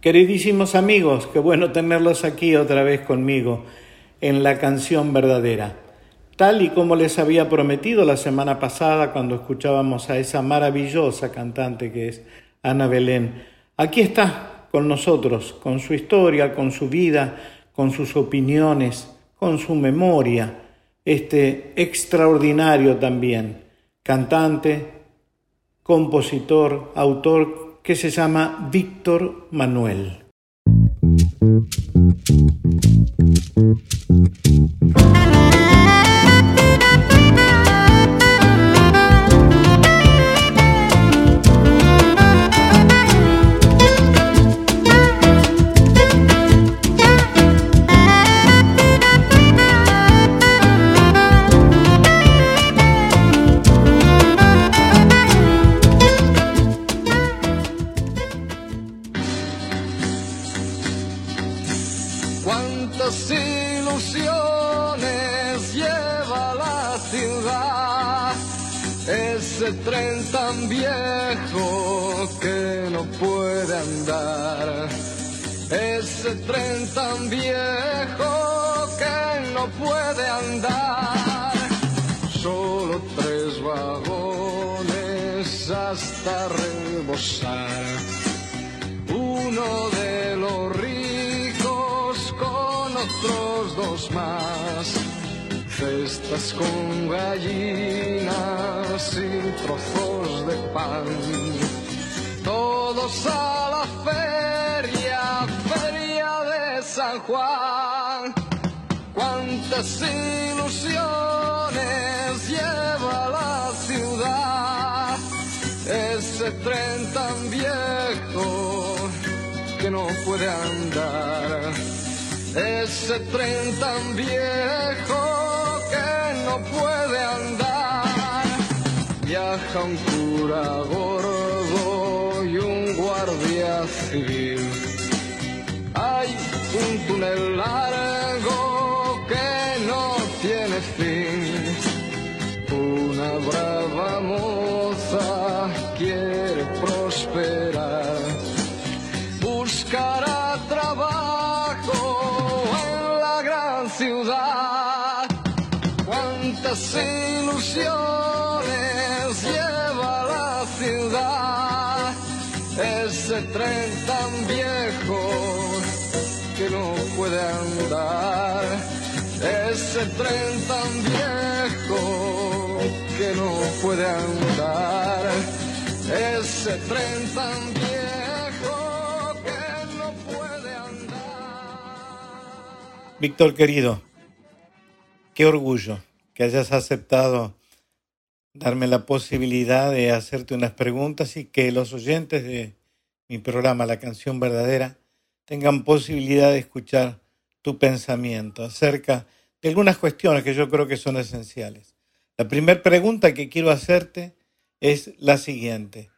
Queridísimos amigos, qué bueno tenerlos aquí otra vez conmigo en la canción verdadera. Tal y como les había prometido la semana pasada cuando escuchábamos a esa maravillosa cantante que es Ana Belén, aquí está con nosotros, con su historia, con su vida, con sus opiniones, con su memoria, este extraordinario también, cantante, compositor, autor que se llama Víctor Manuel. Todos a la feria, feria de San Juan. Cuántas ilusiones lleva la ciudad. Ese tren tan viejo que no puede andar. Ese tren tan viejo no puede andar. Viaja un cura un túnel Víctor querido, qué orgullo que hayas aceptado darme la posibilidad de hacerte unas preguntas y que los oyentes de mi programa La canción verdadera tengan posibilidad de escuchar tu pensamiento acerca de algunas cuestiones que yo creo que son esenciales. La primera pregunta que quiero hacerte es la siguiente.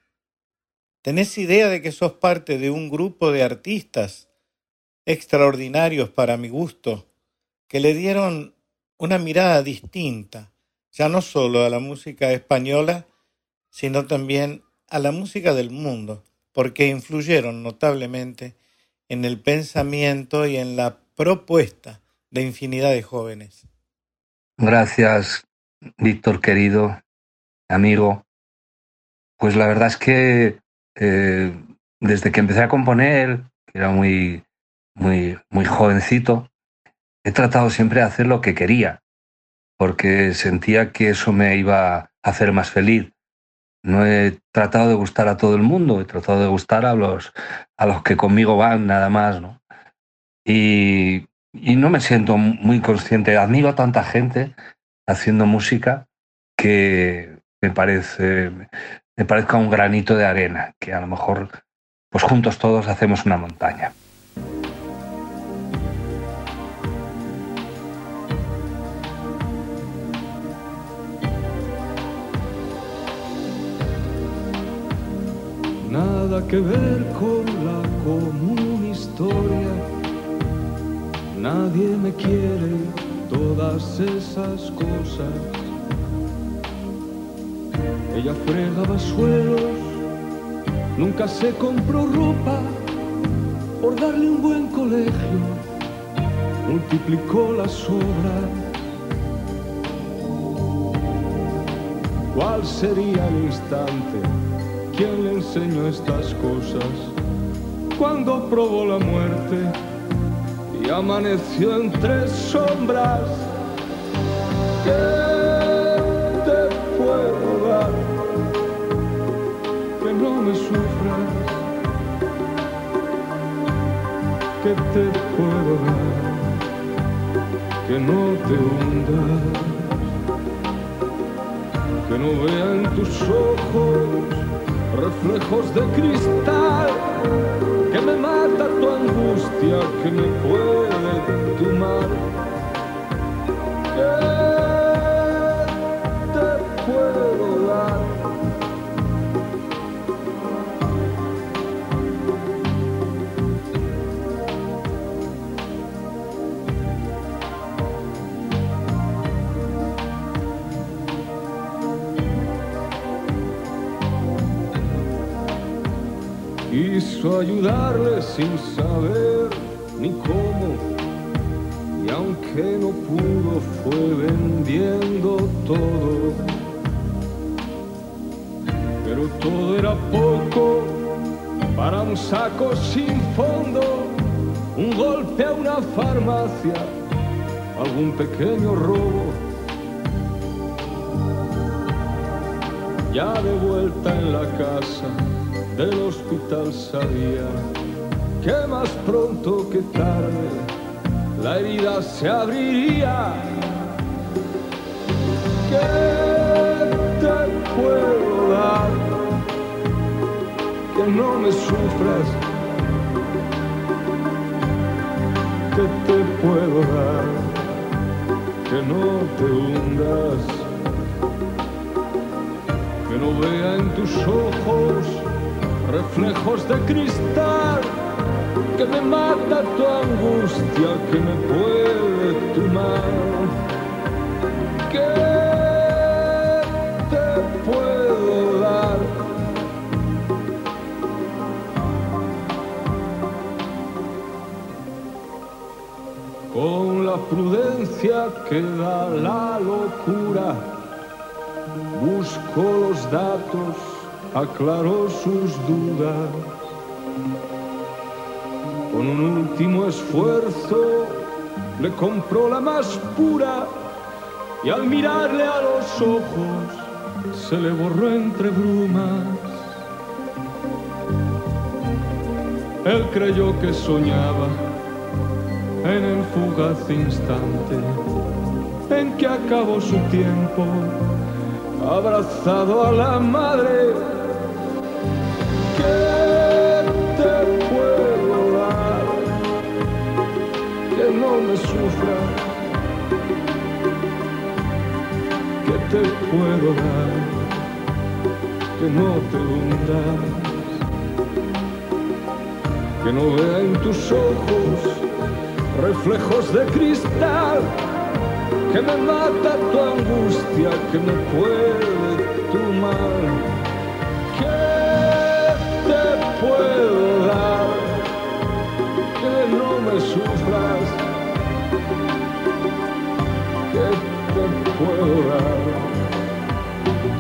¿Tenés idea de que sos parte de un grupo de artistas extraordinarios para mi gusto que le dieron una mirada distinta, ya no solo a la música española, sino también a la música del mundo, porque influyeron notablemente en el pensamiento y en la propuesta de infinidad de jóvenes. Gracias, Víctor querido, amigo. Pues la verdad es que eh, desde que empecé a componer, que era muy, muy, muy jovencito, he tratado siempre de hacer lo que quería, porque sentía que eso me iba a hacer más feliz. No he tratado de gustar a todo el mundo, he tratado de gustar a los, a los que conmigo van nada más, ¿no? Y, y no me siento muy consciente. Admiro a tanta gente haciendo música que me parece, me parezca un granito de arena, que a lo mejor pues juntos todos hacemos una montaña. nada que ver con la común historia. Nadie me quiere, todas esas cosas. Ella fregaba suelos, nunca se compró ropa, por darle un buen colegio, multiplicó las obras. ¿Cuál sería el instante? ¿Quién le enseñó estas cosas? Cuando probó la muerte amaneció entre sombras. ¿Qué te puedo dar? Que no me sufras. ¿Qué te puedo dar? Que no te hundas. Que no vea en tus ojos reflejos de cristal, que me mata tu angustia, que me puede tomar. ¿Qué Quiso ayudarle sin saber ni cómo, y aunque no pudo fue vendiendo todo. Pero todo era poco para un saco sin fondo, un golpe a una farmacia, algún pequeño robo. Ya de vuelta en la casa del hospital sabía que más pronto que tarde la herida se abriría. ¿Qué te puedo dar? Que no me sufras. ¿Qué te puedo dar? Que no te hundas. Que no vea en tus ojos reflejos de cristal, que me mata tu angustia, que me puede tomar. ¿Qué te puedo dar? Con la prudencia que da la locura, busco los datos aclaró sus dudas. Con un último esfuerzo le compró la más pura y al mirarle a los ojos se le borró entre brumas. Él creyó que soñaba en el fugaz instante en que acabó su tiempo abrazado a la madre Que no me sufra. ¿Qué te sufras. ¿Qué te puedo dar?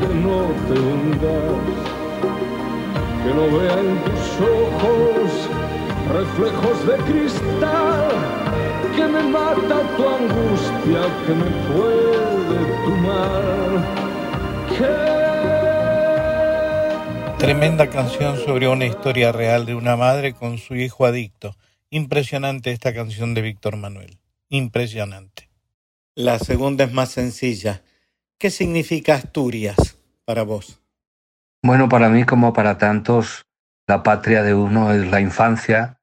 Que no te hundas. Que no vea en tus ojos reflejos de cristal. Que me mata tu angustia, que me puede tomar. ¿Qué Tremenda canción sobre una historia real de una madre con su hijo adicto. Impresionante esta canción de Víctor Manuel. Impresionante. La segunda es más sencilla. ¿Qué significa Asturias para vos? Bueno, para mí como para tantos, la patria de uno es la infancia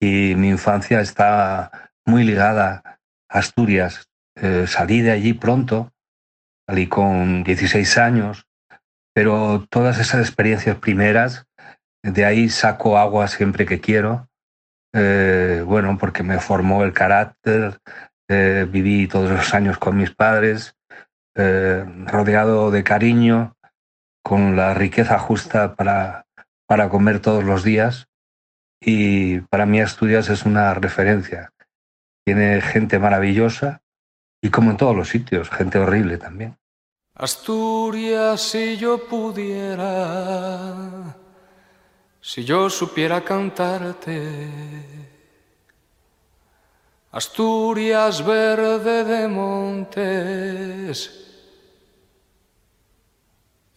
y mi infancia está muy ligada a Asturias. Eh, salí de allí pronto, salí con 16 años, pero todas esas experiencias primeras, de ahí saco agua siempre que quiero. Eh, bueno, porque me formó el carácter, eh, viví todos los años con mis padres, eh, rodeado de cariño, con la riqueza justa para, para comer todos los días. y para mí Asturias es una referencia. Tiene gente maravillosa y como en todos los sitios, gente horrible también. Asturias, si yo pudiera, si yo supiera cantarte. Asturias verde de montes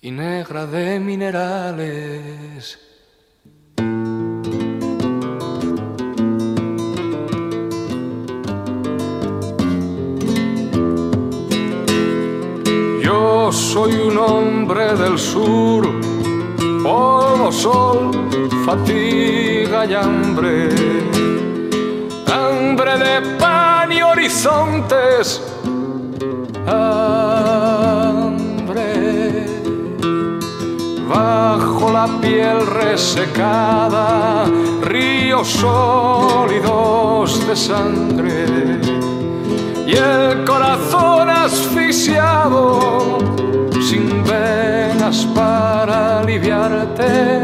y negra de minerales. Yo soy un hombre del sur, polvo, sol, fatiga y hambre, hambre de pan y horizontes. Hambre. Bajo la piel resecada, ríos sólidos de sangre. Y el corazón asfixiado, sin venas para aliviarte,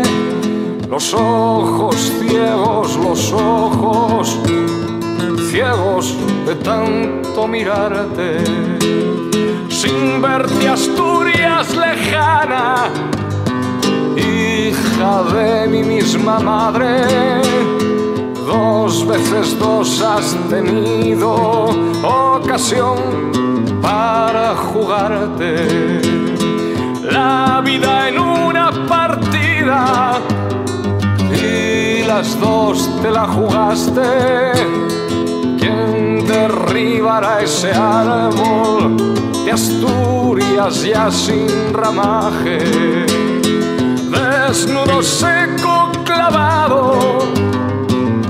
los ojos ciegos, los ojos ciegos de tanto mirarte, sin verte Asturias lejana hija de mi misma madre. Dos veces dos has tenido ocasión para jugarte vida en una partida y las dos te la jugaste. ¿Quién derribará ese árbol de Asturias ya sin ramaje? desnudo seco clavado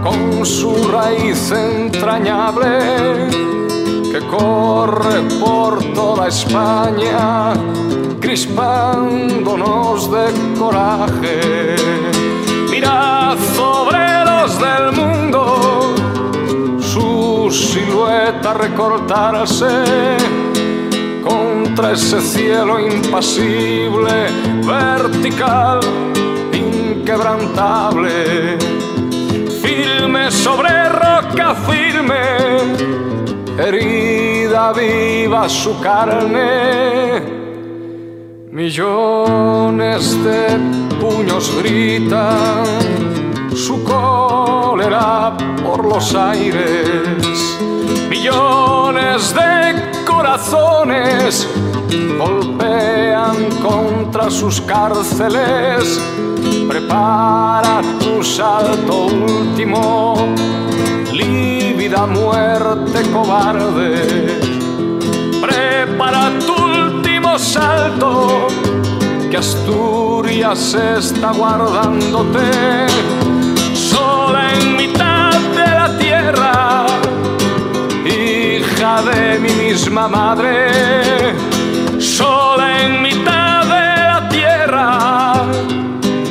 con su raíz entrañable que corre por toda España crispándonos de coraje. Mirad obreros del mundo su silueta recortarse contra ese cielo impasible, vertical, inquebrantable, firme sobre roca firme, herida viva su carne. Millones de puños gritan su cólera por los aires. Millones de corazones golpean contra sus cárceles. Prepara tu salto último, lívida muerte cobarde. Prepara tu último salto, que Asturias está guardándote. Sola en mitad de la tierra hija de mi misma madre, sola en mitad de la tierra,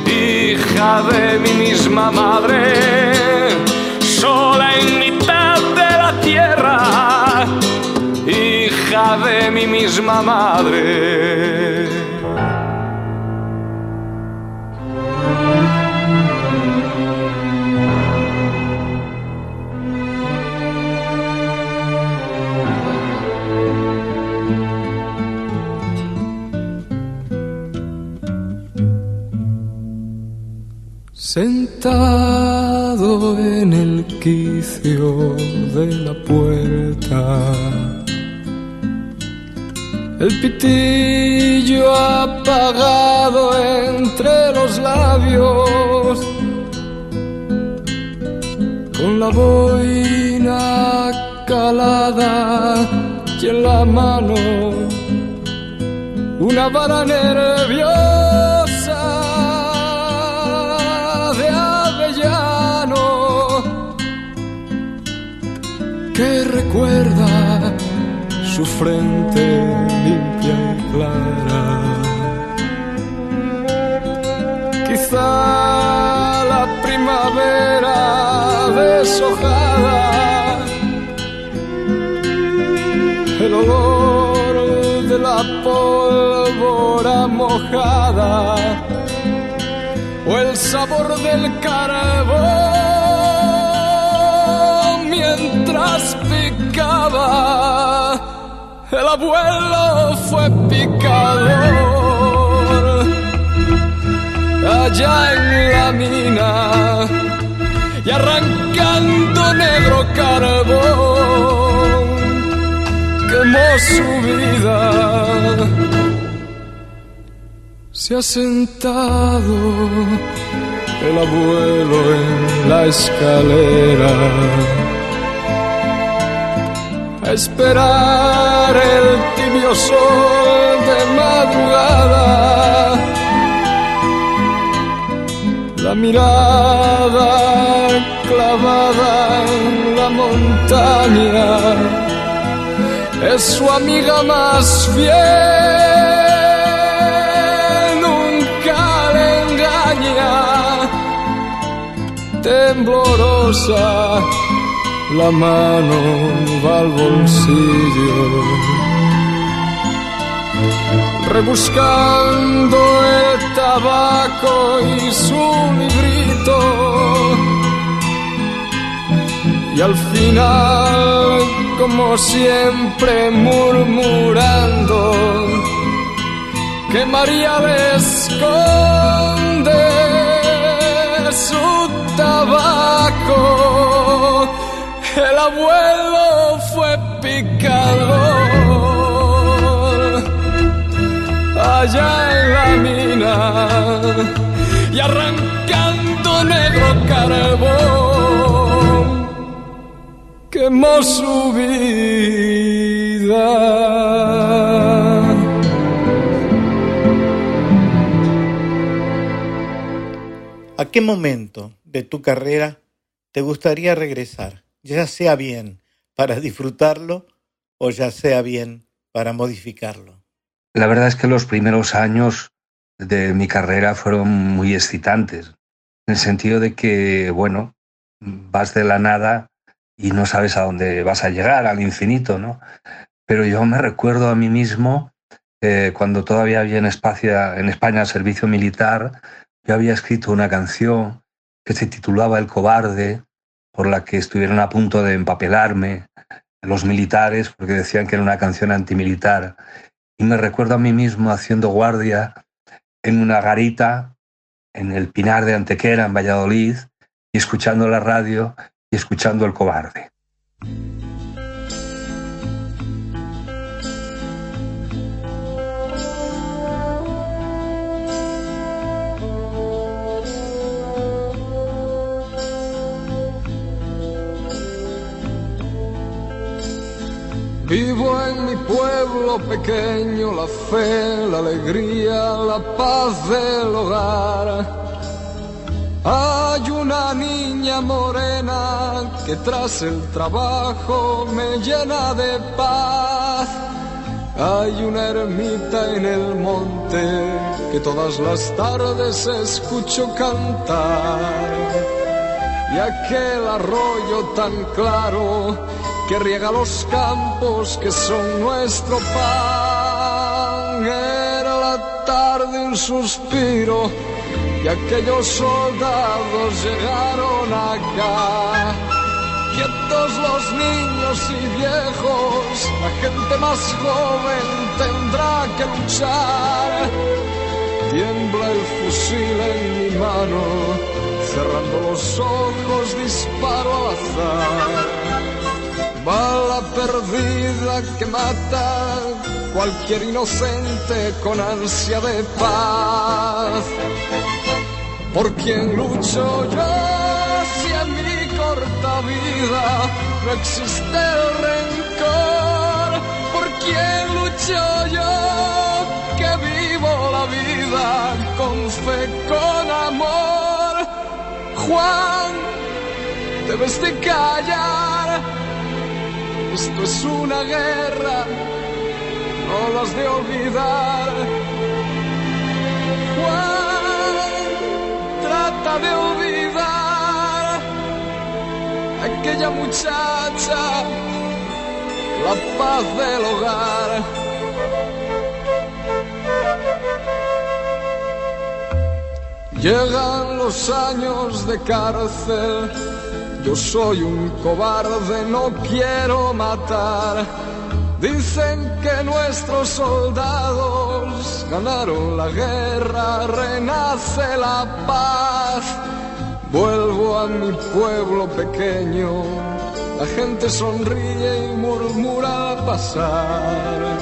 hija de mi misma madre, sola en de mi misma madre. Sentado en el quicio de la puerta, el pitillo apagado entre los labios, con la boina calada y en la mano una vara nerviosa de avellano que recuerda su frente La primavera deshojada, el olor de la pólvora mojada o el sabor del carbón mientras picaba, el abuelo fue picado allá en la mina y arrancando negro carbón quemó su vida. Se ha sentado el abuelo en la escalera a esperar el tibio sol de madrugada. Mirada clavada en la montaña es su amiga más fiel. Nunca le engaña, temblorosa la mano va al bolsillo, rebuscando el tabaco y su librito. Y al final, como siempre, murmurando que María le esconde su tabaco el abuelo fue picador allá en la mina y arrancando negro carbón quemó su vida. ¿A qué momento de tu carrera te gustaría regresar? ya sea bien para disfrutarlo o ya sea bien para modificarlo? La verdad es que los primeros años de mi carrera fueron muy excitantes, en el sentido de que, bueno, vas de la nada y no sabes a dónde vas a llegar, al infinito, ¿no? Pero yo me recuerdo a mí mismo, eh, cuando todavía había en, España, en España servicio militar, yo había escrito una canción que se titulaba El cobarde, por la que estuvieron a punto de empapelarme los militares porque decían que era una canción antimilitar. Y me recuerdo a mí mismo haciendo guardia en una garita en el Pinar de Antequera, en Valladolid, y escuchando la radio y escuchando El Cobarde. Vivo en mi pueblo pequeño la fe, la alegría, la paz del hogar. Hay una niña morena que tras el trabajo me llena de paz. Hay una ermita en el monte que todas las tardes escucho cantar. Y aquel arroyo tan claro que riega los campos que son nuestro pan. Era la tarde un suspiro y aquellos soldados llegaron acá. Quietos los niños y viejos, la gente más joven tendrá que luchar. Tiembla el fusil en mi mano, cerrando los ojos disparo al azar bala perdida que mata cualquier inocente con ansia de paz. ¿Por quien lucho yo si en mi corta vida no existe el rencor? ¿Por quien lucho yo que vivo la vida con fe, con amor? Juan, debes de callar esto es una guerra, no lo has de olvidar. Juan, trata de olvidar aquella muchacha, la paz del hogar. Llegan los años de cárcel yo soy un cobarde, no quiero matar. Dicen que nuestros soldados ganaron la guerra, renace la paz. Vuelvo a mi pueblo pequeño, la gente sonríe y murmura al pasar.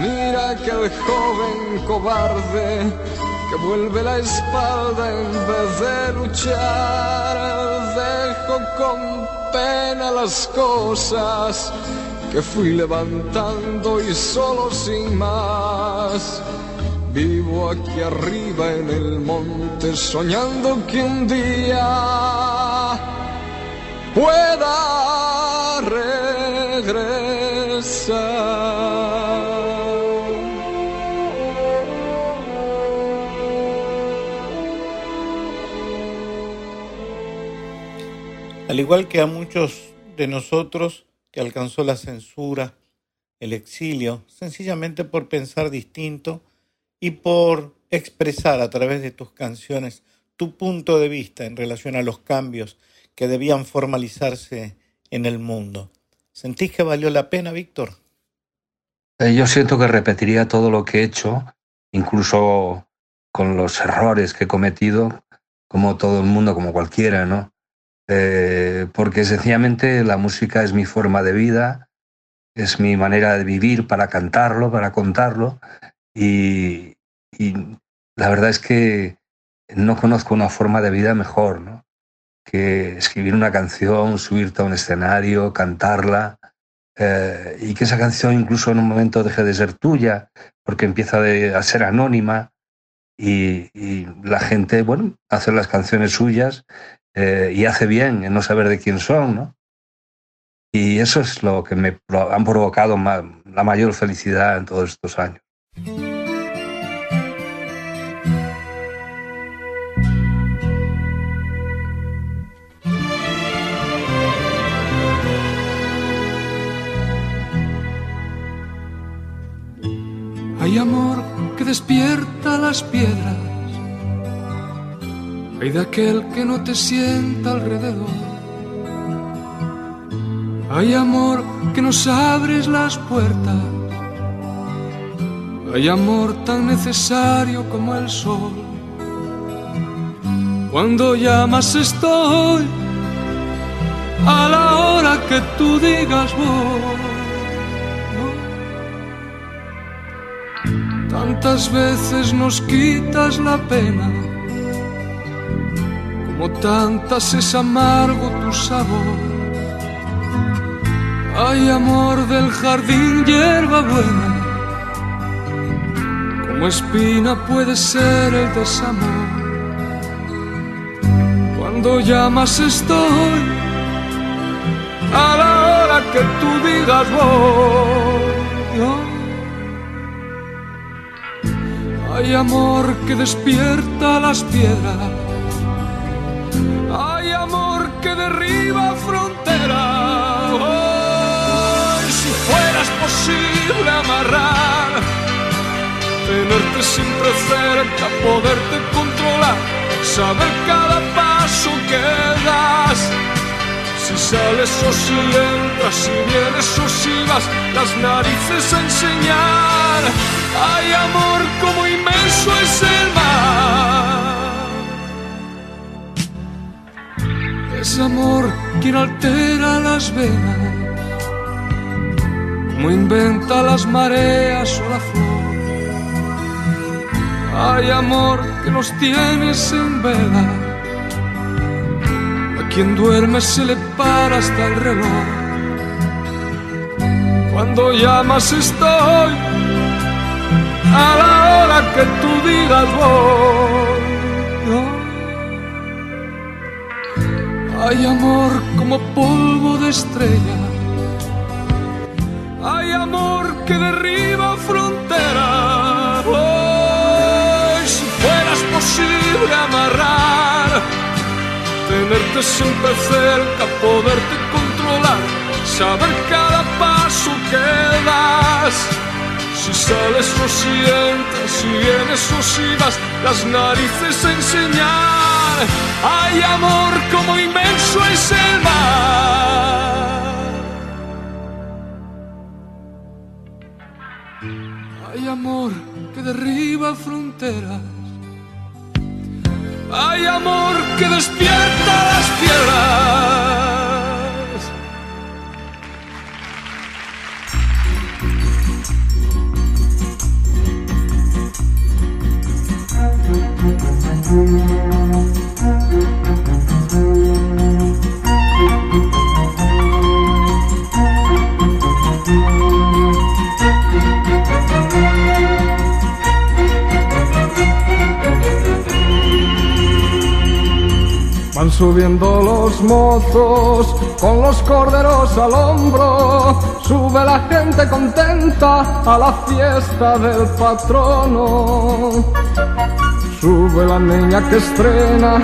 Mira que el joven cobarde que vuelve la espalda en vez de luchar. Dejo con pena las cosas que fui levantando y solo sin más. Vivo aquí arriba en el monte soñando que un día pueda regresar. Al igual que a muchos de nosotros que alcanzó la censura, el exilio, sencillamente por pensar distinto y por expresar a través de tus canciones tu punto de vista en relación a los cambios que debían formalizarse en el mundo. ¿Sentís que valió la pena, Víctor? Eh, yo siento que repetiría todo lo que he hecho, incluso con los errores que he cometido, como todo el mundo, como cualquiera, ¿no? Eh, porque sencillamente la música es mi forma de vida, es mi manera de vivir para cantarlo, para contarlo, y, la verdad es que no conozco una forma de vida mejor, ¿no? que escribir una canción, subirte a un escenario, cantarla, eh, y que esa canción incluso en un momento deje de ser tuya, porque empieza a ser anónima, y, y, la gente, bueno, hace las canciones suyas eh, y hace bien en no saber de quién son, ¿no? Y eso es lo que me han provocado la mayor felicidad en todos estos años. Hay amor que despierta las piedras hay de aquel que no te sienta alrededor. Hay amor que nos abres las puertas. Hay amor tan necesario como el sol. Cuando llamas estoy a la hora que tú digas voy. Tantas veces nos quitas la pena como tantas es amargo tu sabor. Hay amor del jardín, hierba buena, como espina puede ser el desamor. Cuando llamas estoy, a la hora que tú digas voy. Hay amor que despierta las piedras derriba frontera. Hoy, si fueras posible amarrar, tenerte siempre cerca, poderte controlar, saber cada paso que das. Si sales o si entras, si vienes o si vas, las narices a enseñar. Hay amor como inmenso es el mar Es amor quien altera las venas, como inventa las mareas o la flor. Hay amor que nos tienes en vela, a quien duerme se le para hasta el reloj. Cuando llamas estoy, a la hora que tú digas voy. Hay amor como polvo de estrella. Hay amor que derriba frontera. Hoy, si fueras posible amarrar, tenerte siempre cerca, poderte controlar, saber cada paso que das. Si sales o si si vienes o si vas, las narices enseñar hay amor como inmenso es el mar. Hay amor que derriba fronteras. Hay amor que despierta las piedras. Van subiendo los mozos con los corderos al hombro, sube la gente contenta a la fiesta del patrono. Sube la niña que estrena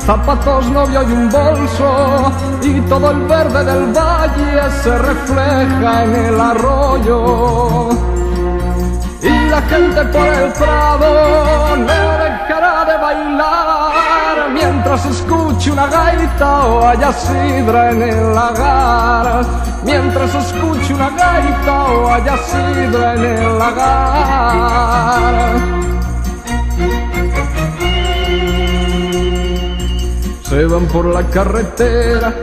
zapatos, novio y un bolso, y todo el verde del valle se refleja en el arroyo. Y la gente por el prado no dejará de bailar mientras escuche una gaita o haya sidra en el lagar. Mientras escuche una gaita o haya sidra en el lagar. Se van por la carretera,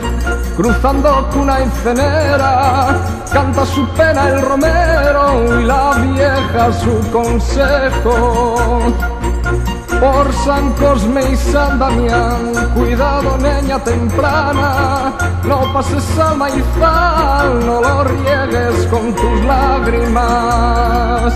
cruzando cuna y cenera, canta su pena el romero y la vieja su consejo. Por San Cosme y San Damián, cuidado niña temprana, no pases al maizal, no lo riegues con tus lágrimas.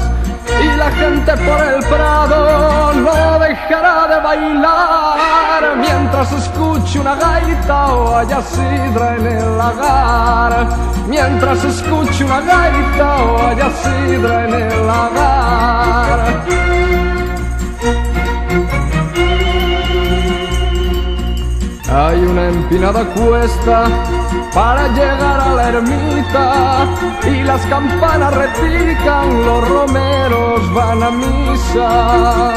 Y la gente por el prado no dejará de bailar mientras escuche una gaita o haya sidra en el lagar. Mientras escuche una gaita o haya sidra en el lagar. Hay una empinada cuesta para llegar a la ermita y las campanas repican, los romeros van a misa.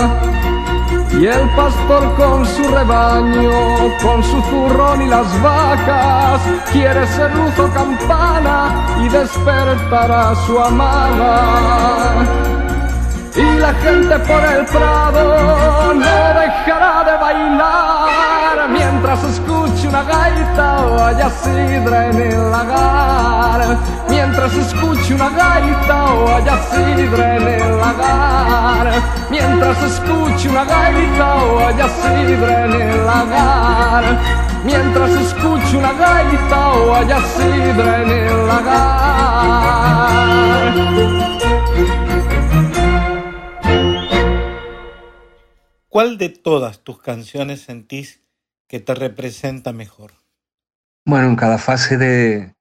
Y el pastor con su rebaño, con su zurrón y las vacas, quiere ser luz o campana y despertar a su amada. Y la gente por el prado no dejará de bailar mientras escuche una gaita o haya sidra en el lagar. Mientras escuche una gaita o haya sidra en el lagar. Mientras escuche una gaita o haya sidra en el lagar. Mientras escuche una gaita o haya sidra en el lagar. ¿Cuál de todas tus canciones sentís que te representa mejor? Bueno, en cada fase de,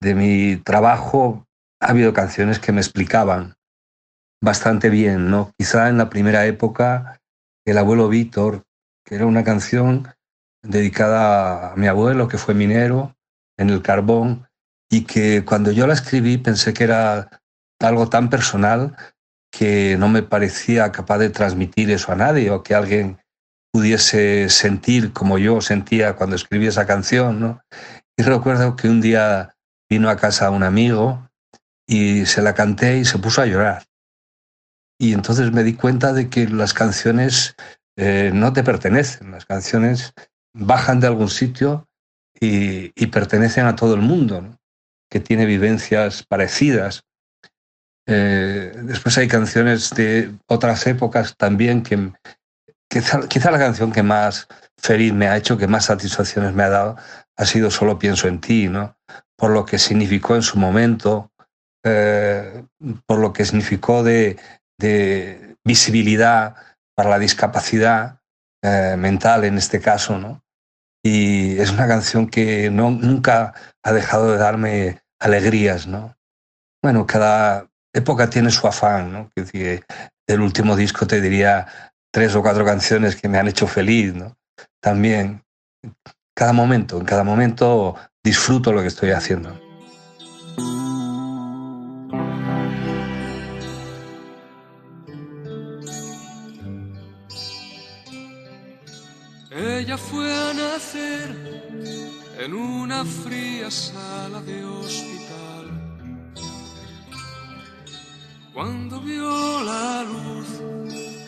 de mi trabajo ha habido canciones que me explicaban bastante bien, ¿no? Quizá en la primera época, El abuelo Víctor, que era una canción dedicada a mi abuelo, que fue minero en el carbón, y que cuando yo la escribí pensé que era algo tan personal que no me parecía capaz de transmitir eso a nadie o que alguien pudiese sentir como yo sentía cuando escribí esa canción, ¿no? Y recuerdo que un día vino a casa un amigo y se la canté y se puso a llorar. Y entonces me di cuenta de que las canciones eh, no te pertenecen, las canciones bajan de algún sitio y, pertenecen a todo el mundo, que tiene vivencias parecidas. Eh, después hay canciones de otras épocas también que quizá, la canción que más feliz me ha hecho, que más satisfacciones me ha dado, ha sido Solo pienso en ti, ¿no? Por lo que significó en su momento, eh, por lo que significó de, visibilidad para la discapacidad eh, mental en este caso, ¿no? Y es una canción que no, nunca ha dejado de darme alegrías, ¿no? Bueno, cada, época tiene su afán, ¿no? Que último disco te diría tres o cuatro canciones que me han hecho feliz, ¿no? También, cada momento, en cada momento disfruto lo que estoy haciendo. Ella fue a nacer en una fría sala de hospital. Cuando vio la luz,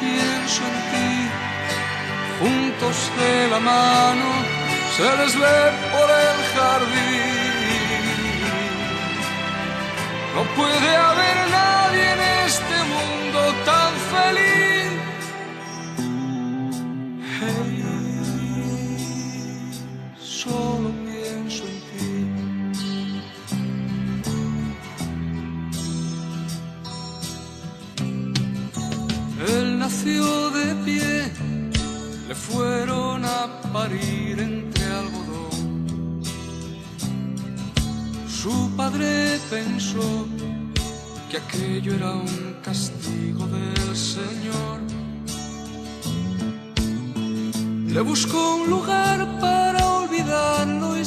pienso en ti. Juntos de la mano se les ve por el jardín. No puede haber nadie en este mundo tan feliz. Hey, entre algodón. Su padre pensó que aquello era un castigo del Señor. Le buscó un lugar para olvidarlo y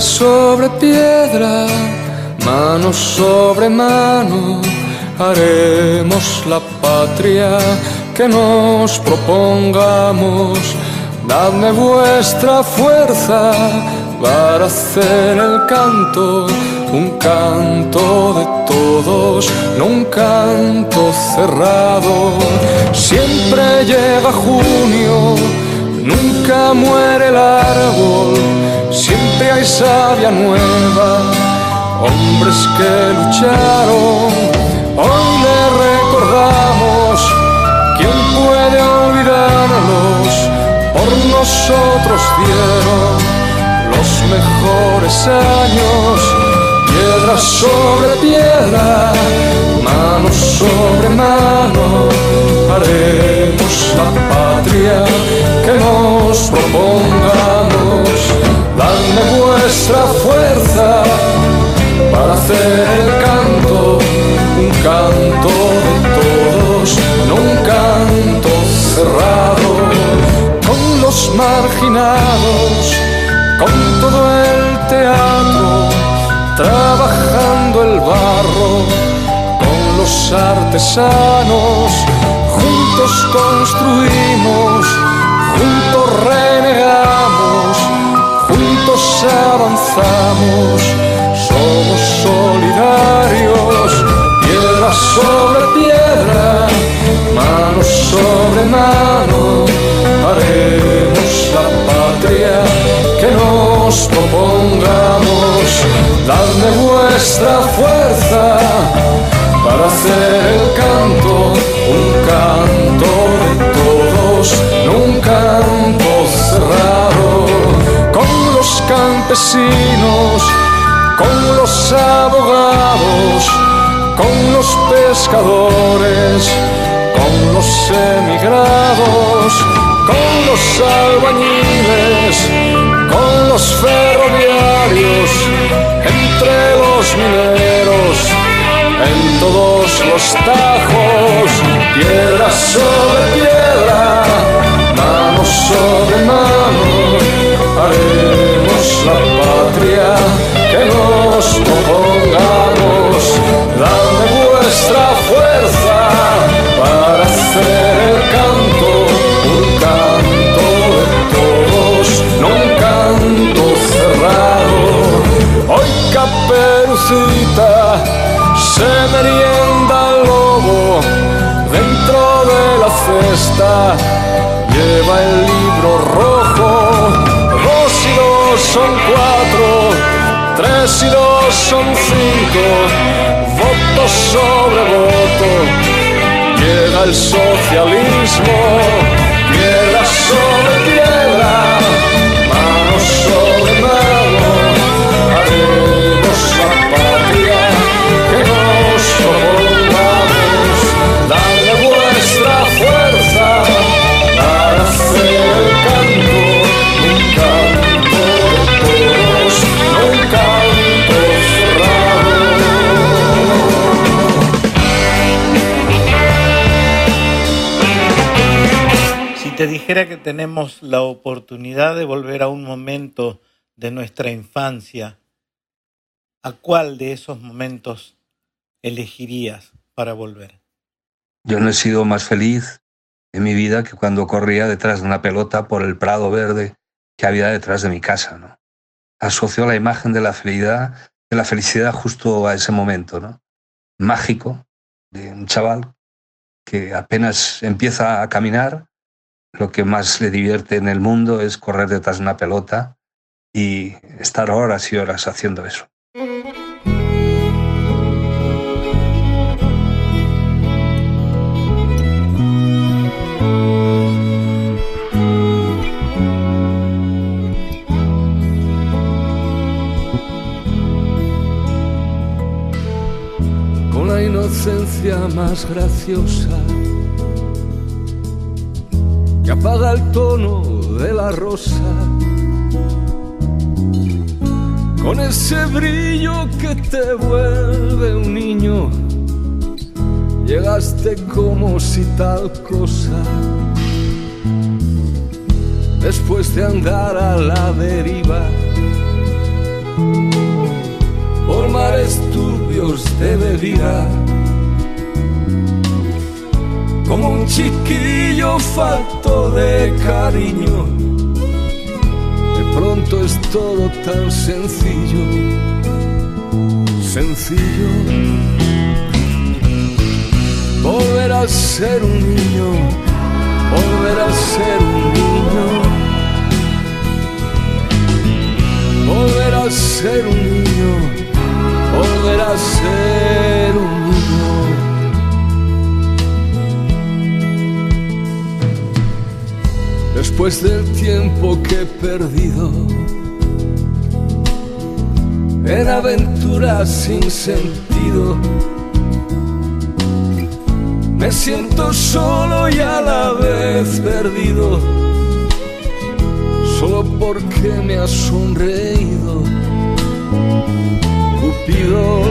Sobre piedra, mano sobre mano, haremos la patria que nos propongamos. Dadme vuestra fuerza para hacer el canto, un canto de todos, no un canto cerrado. Siempre llega junio, nunca muere el árbol, siempre hay savia nueva, hombres que lucharon. Hoy le recordamos, ¿quién puede olvidarlos? Por nosotros dieron los mejores años, piedra sobre piedra, mano sobre mano, haremos la patria que nos propongamos. Dadme vuestra fuerza para hacer el canto, un canto de todos, no un canto cerrado, con los marginados, con todo el teatro, trabajando el barro, con los artesanos, juntos construimos, juntos renegamos, juntos avanzamos, somos solidarios, piedra sobre piedra, mano sobre mano, haremos la patria que nos propongamos, dadme vuestra fuerza para hacer el canto, un canto de todos, no un canto cerrado, con los campesinos, con los abogados, con los pescadores, con los emigrados, con los albañiles, con los ferroviarios, entre los mineros en todos los tajos, piedra sobre piedra, mano sobre mano, haremos la patria que nos propongamos, dame vuestra fuerza para hacer canto cerrado. Hoy caperucita se merienda el lobo dentro de la cesta. Lleva el libro rojo, dos y dos son cuatro, tres y dos son cinco, voto sobre voto. Llega el socialismo, piedra sobre piedra, Que tenemos la oportunidad de volver a un momento de nuestra infancia, ¿a cuál de esos momentos elegirías para volver? Yo no he sido más feliz en mi vida que cuando corría detrás de una pelota por el prado verde que había detrás de mi casa. ¿no? Asocio la imagen de la felicidad, de la felicidad justo a ese momento, ¿no? mágico, de un chaval que apenas empieza a caminar, lo que más le divierte en el mundo es correr detrás de una pelota y estar horas y horas haciendo eso. con la inocencia más graciosa que apaga el tono de la rosa, con ese brillo que te vuelve un niño, llegaste como si tal cosa, después de andar a la deriva por mares turbios de bebida. Como un chiquillo falto de cariño, de pronto es todo tan sencillo, sencillo. Volver a ser un niño, volver a ser un niño. volver a ser Después del tiempo que he perdido en aventuras sin sentido, me siento solo y a la vez perdido solo porque me has sonreído. estúpido.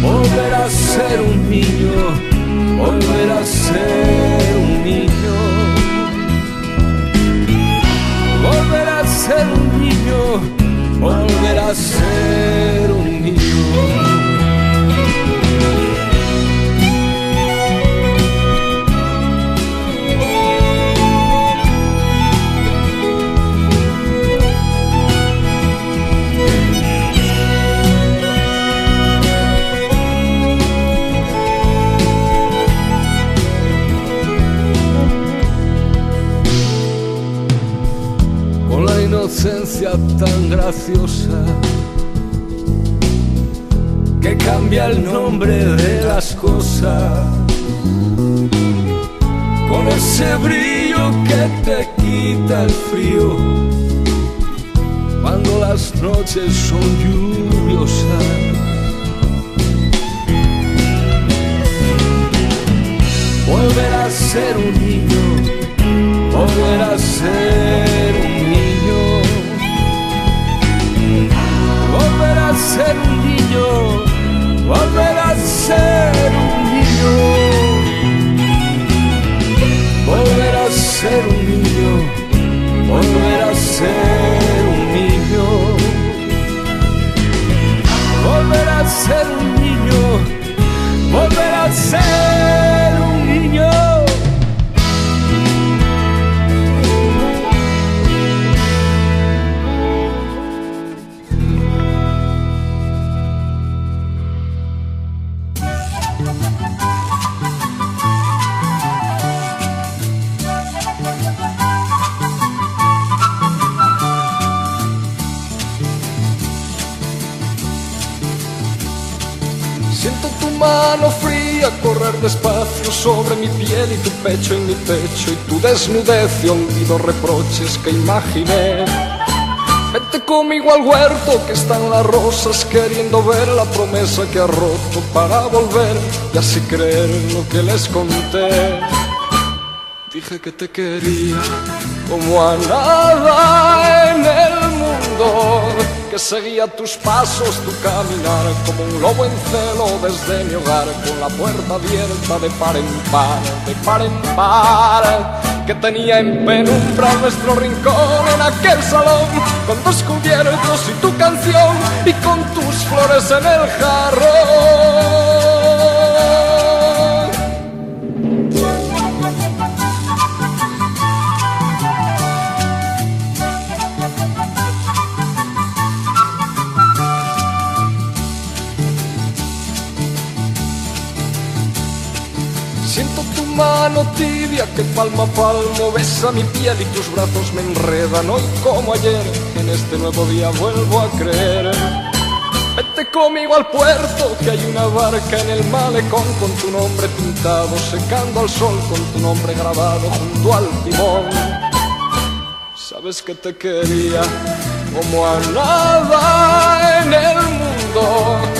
Volver a ser un niño, volver a ser un niño. Ser un niño, volver a ser un niño. Tan graciosa que cambia el nombre de las cosas con ese brillo que te quita el frío cuando las noches son lluviosas. Volver a ser un niño, volver a ser sobre mi piel y tu pecho en mi pecho y tu desnudez y olvido reproches que imaginé. Vete conmigo al huerto que están las rosas queriendo ver la promesa que ha roto para volver y así creer lo que les conté. Dije que te quería como a nada en el mundo seguía tus pasos, tu caminar, como un lobo en celo desde mi hogar, con la puerta abierta de par en par, de par en par, que tenía en penumbra nuestro rincón en aquel salón, con dos cubiertos y tu canción, y con tus flores en el jarrón. Tibia que palmo a palmo besa mi piel y tus brazos me enredan hoy como ayer. En este nuevo día vuelvo a creer. Vete conmigo al puerto, que hay una barca en el malecón con tu nombre pintado, secando al sol con tu nombre grabado junto al timón. Sabes que te quería como a nada en el mundo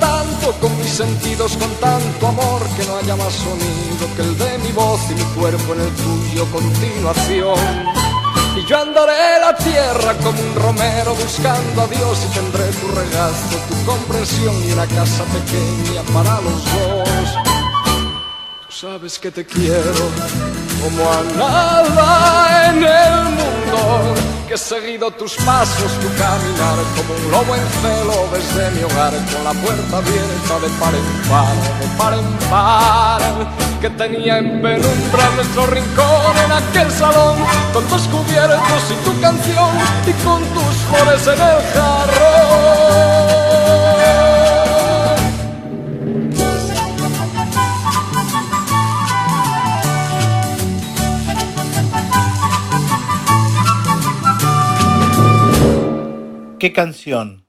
Tanto con mis sentidos, con tanto amor que no haya más sonido que el de mi voz y mi cuerpo en el tuyo continuación. Y yo andaré la tierra como un romero buscando a Dios y tendré tu regazo, tu comprensión y una casa pequeña para los dos. Tú sabes que te quiero como a nada en el mundo que he seguido tus pasos, tu caminar como un lobo en celo desde mi hogar con la puerta abierta de par en par, de par en par, que tenía en penumbra nuestro rincón en aquel salón con tus cubiertos y tu canción y con tus flores en el jarrón. ¿Qué canción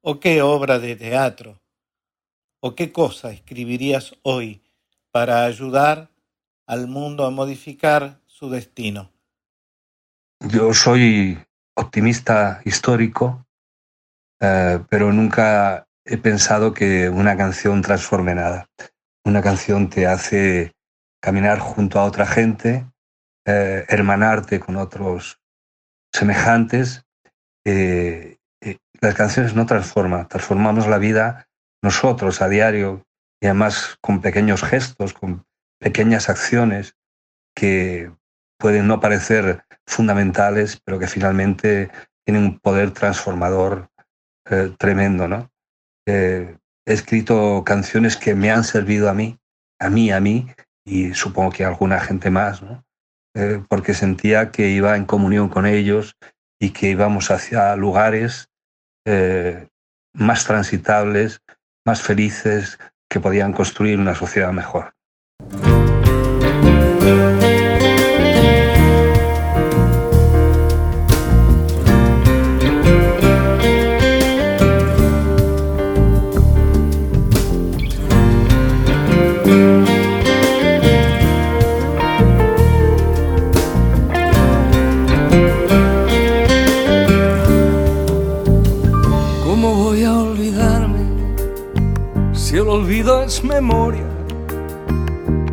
o qué obra de teatro o qué cosa escribirías hoy para ayudar al mundo a modificar su destino? Yo soy optimista histórico, eh, pero nunca he pensado que una canción transforme nada. Una canción te hace caminar junto a otra gente, eh, hermanarte con otros semejantes. Eh, eh, las canciones no transforman, transformamos la vida nosotros a diario y además con pequeños gestos, con pequeñas acciones que pueden no parecer fundamentales, pero que finalmente tienen un poder transformador tremendo, ¿no? he escrito canciones que me han servido a mí, a mí, a mí, y supongo que a alguna gente más, ¿no? Eh, porque sentía que iba en comunión con ellos y que íbamos hacia lugares eh, más transitables, más felices, que podían construir una sociedad mejor.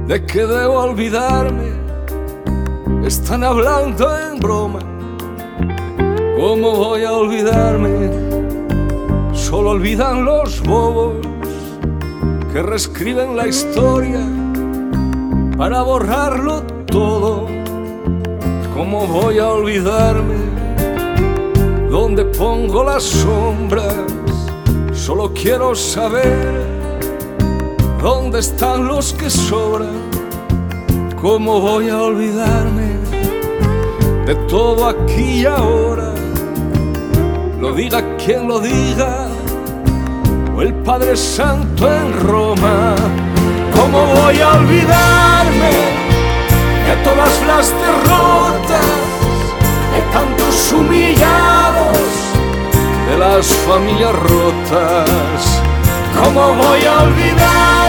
De que debo olvidarme. Están hablando en broma. ¿Cómo voy a olvidarme? Solo olvidan los bobos que reescriben la historia para borrarlo todo. ¿Cómo voy a olvidarme? ¿Dónde pongo las sombras? Solo quiero saber ¿Dónde están los que sobran? ¿Cómo voy a olvidarme de todo aquí y ahora? Lo diga quien lo diga, o el Padre Santo en Roma. ¿Cómo voy a olvidarme de todas las derrotas, de tantos humillados, de las familias rotas? ¿Cómo voy a olvidarme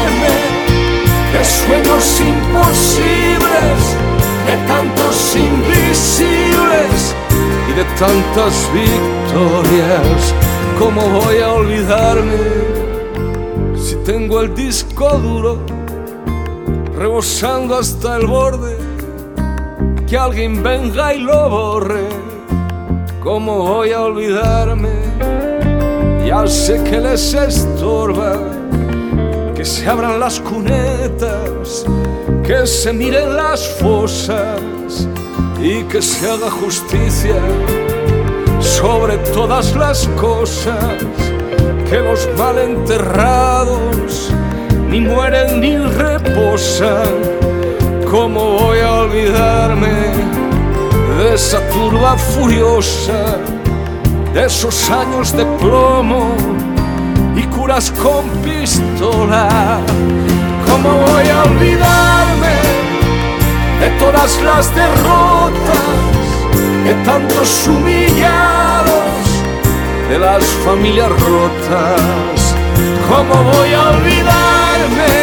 de sueños imposibles, de tantos invisibles y de tantas victorias? ¿Cómo voy a olvidarme si tengo el disco duro rebosando hasta el borde? Que alguien venga y lo borre. ¿Cómo voy a olvidarme? Ya sé que les estorba se abran las cunetas, que se miren las fosas y que se haga justicia sobre todas las cosas, que los mal enterrados ni mueren ni reposan. ¿Cómo voy a olvidarme de esa turba furiosa? de esos años de plomo con pistola. ¿Cómo voy a olvidarme de todas las derrotas, de tantos humillados, de las familias rotas? ¿Cómo voy a olvidarme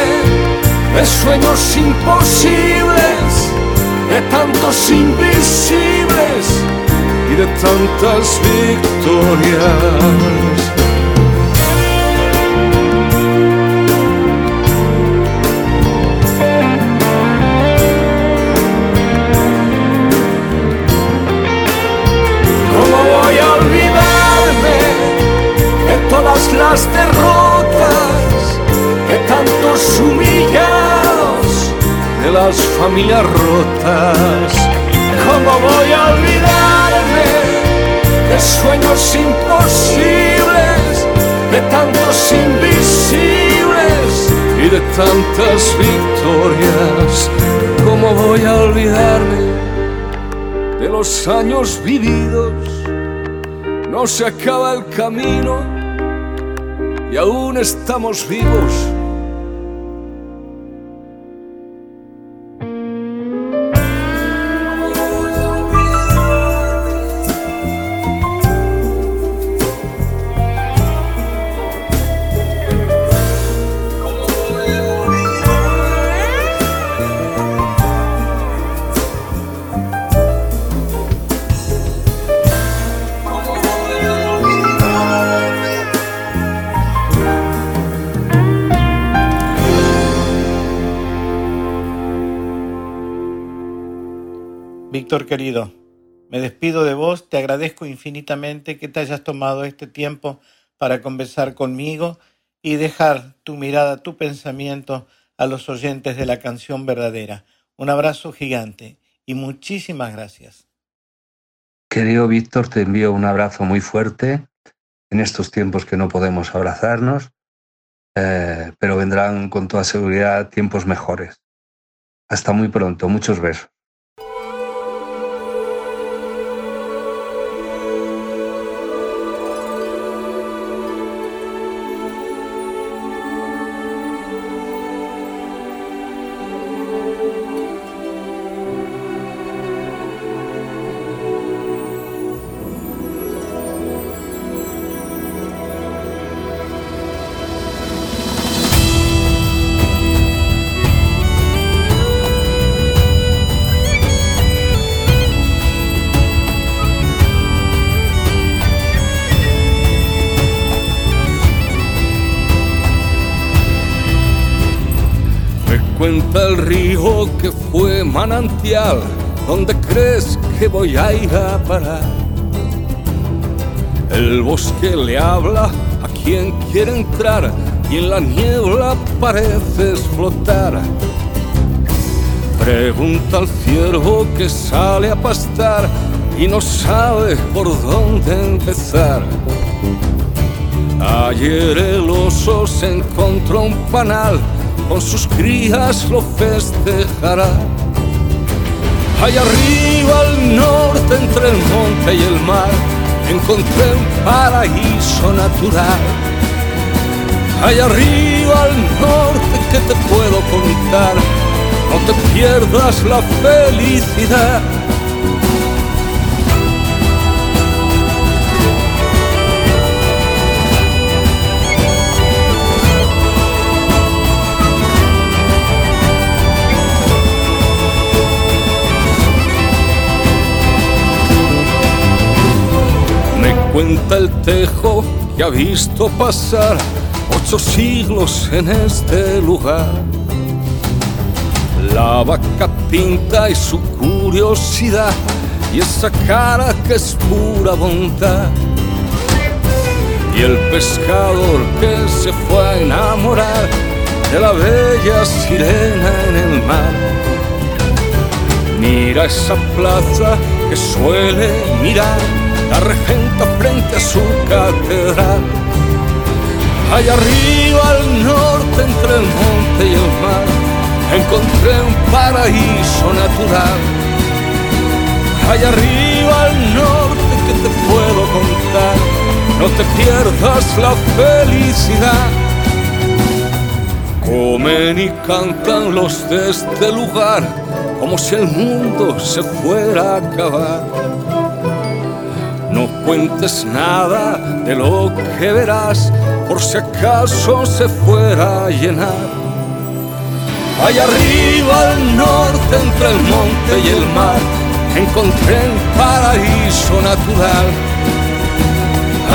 de sueños imposibles, de tantos invisibles? y de tantas victorias. Las familias rotas? ¿Cómo voy a olvidarme de sueños imposibles, de tantos invisibles y de tantas victorias? ¿Cómo voy a olvidarme de los años vividos? No se acaba el camino y aún estamos vivos Víctor querido, me despido de vos, te agradezco infinitamente que te hayas tomado este tiempo para conversar conmigo y dejar tu mirada, tu pensamiento a los oyentes de la canción verdadera. Un abrazo gigante y muchísimas gracias. Querido Víctor, te envío un abrazo muy fuerte en estos tiempos que no podemos abrazarnos, eh, pero vendrán con toda seguridad tiempos mejores. Hasta muy pronto, muchos besos. Cuenta el río que fue manantial, ¿dónde crees que voy a ir a parar? El bosque le habla a quien quiere entrar y en la niebla pareces flotar. Pregunta al ciervo que sale a pastar y no sabe por dónde empezar. Ayer el oso se encontró un panal con sus crías lo festejará. Allá arriba al norte entre el monte y el mar encontré un paraíso natural. Allá arriba al norte que te puedo contar, no te pierdas la felicidad. Cuenta el tejo que ha visto pasar ocho siglos en este lugar. La vaca pinta y su curiosidad y esa cara que es pura bondad. Y el pescador que se fue a enamorar de la bella sirena en el mar. Mira esa plaza que suele mirar la regenta frente a su catedral. Allá arriba al norte, entre el monte y el mar, encontré un paraíso natural. Allá arriba al norte, que te puedo contar, no te pierdas la felicidad. Comen y cantan los de este lugar, como si el mundo se fuera a acabar no cuentes nada de lo que verás, por si acaso se fuera a llenar. Allá arriba al norte, entre el monte y el mar, encontré un paraíso natural.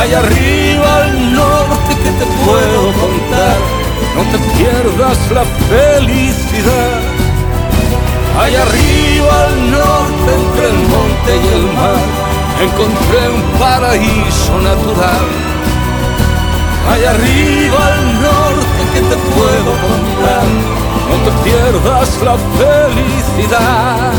Allá arriba al norte que te puedo contar, no te pierdas la felicidad. Allá arriba al norte, entre el monte y el mar encontré un paraíso natural. Allá arriba al norte que te puedo contar, no te pierdas la felicidad.